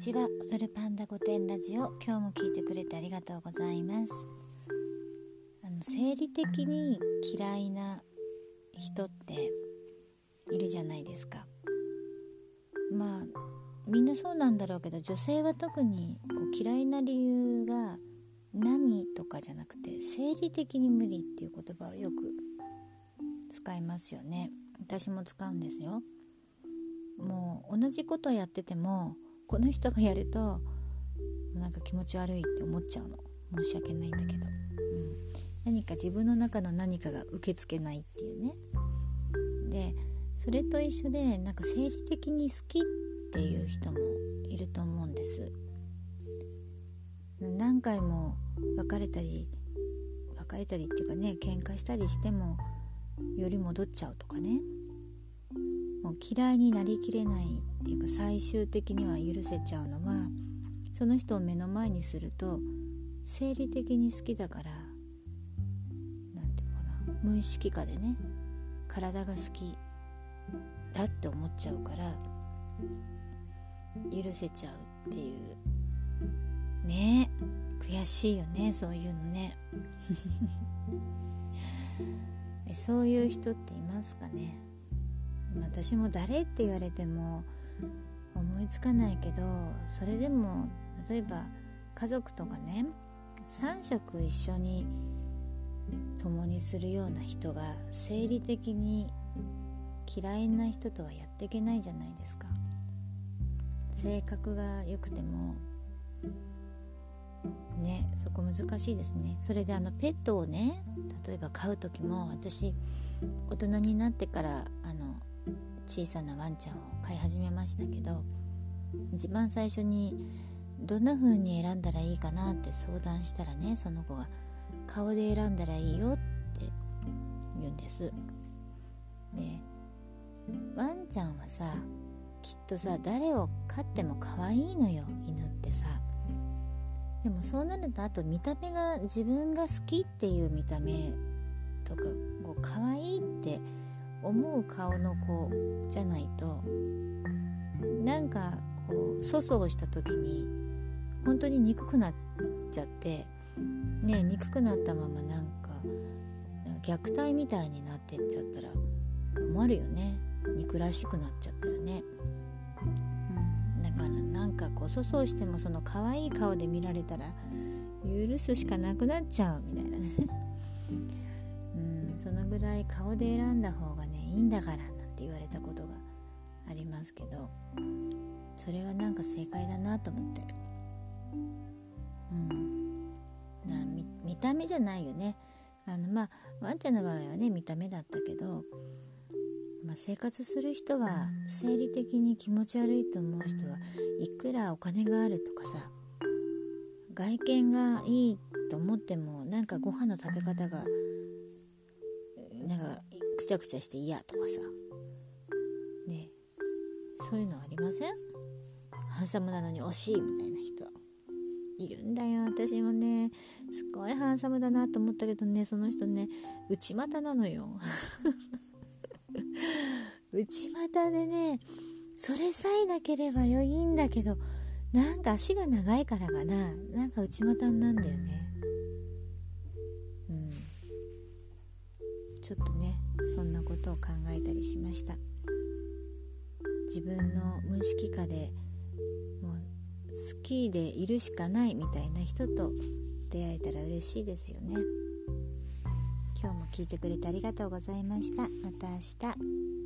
ちは。踊るパンダ御殿ラジオ。今日も聞いてくれてありがとうございます。あの生理的に嫌いな人っているじゃないですか。まあみんなそうなんだろうけど女性は特にこう嫌いな理由が何とかじゃなくて生理的に無理っていう言葉をよく使いますよね。私も使うんですよ。もう同じことやっててもこの人がやるとなんか気持ち悪いって思っちゃうの。申し訳ないんだけど、うん、何か自分の中の何かが受け付けないっていうね。でそれと一緒でなんか生理的に好きっていう人もいると思うんです。何回も別れたり別れたりっていうかね喧嘩したりしてもより戻っちゃうとかね。もう嫌いになりきれないっていうか最終的には許せちゃうのはその人を目の前にすると生理的に好きだから何て言うのかな無意識化でね体が好きだって思っちゃうから許せちゃうっていうね悔しいよねそういうのね。そういう人っていますかね？私も誰って言われても思いつかないけどそれでも例えば家族とかね3食一緒に共にするような人が生理的に嫌いな人とはやっていけないじゃないですか。性格が良くてもねそこ難しいですね。それであのペットをね例えば飼う時も私大人になってからあの小さなワンちゃんを飼い始めましたけど一番最初にどんな風に選んだらいいかなって相談したらねその子が顔で選んだらいいよって言うんです。でワンちゃんはさきっとさ誰を飼っても可愛いのよ犬ってさ。でもそうなるとあと見た目が自分が好きっていう見た目とかこう可愛いって思う顔の子じゃないとなんかこう粗相した時に本当に憎くなっちゃってね憎くなったままなんか虐待みたいになってっちゃったら困るよね。憎らしくなっちゃったらね、うん、だからなんかこう粗相してもその可愛い顔で見られたら許すしかなくなっちゃうみたいなね。そのぐらい顔で選んだ方がねいいんだからなんて言われたことがありますけどそれはなんか正解だなと思ってうん。な見見た目じゃないよね。あのまあワンちゃんの場合はね見た目だったけど、まあ、生活する人は生理的に気持ち悪いと思う人はいくらお金があるとかさ外見がいいと思ってもなんかご飯の食べ方がなんかくちゃくちゃして嫌とかさ。ね。そういうのありません？ハンサムなのに惜しいみたいな人。いるんだよ私もね。すごいハンサムだなと思ったけどね。その人ね内股なのよ。内股でねそれさえなければよいんだけどなんか足が長いからかな。なんか内股なんだよね。ちょっとねそんなことを考えたりしました。自分の無意識下でもう好きでいるしかないみたいな人と出会えたら嬉しいですよね。今日も聞いてくれてありがとうございました。また明日。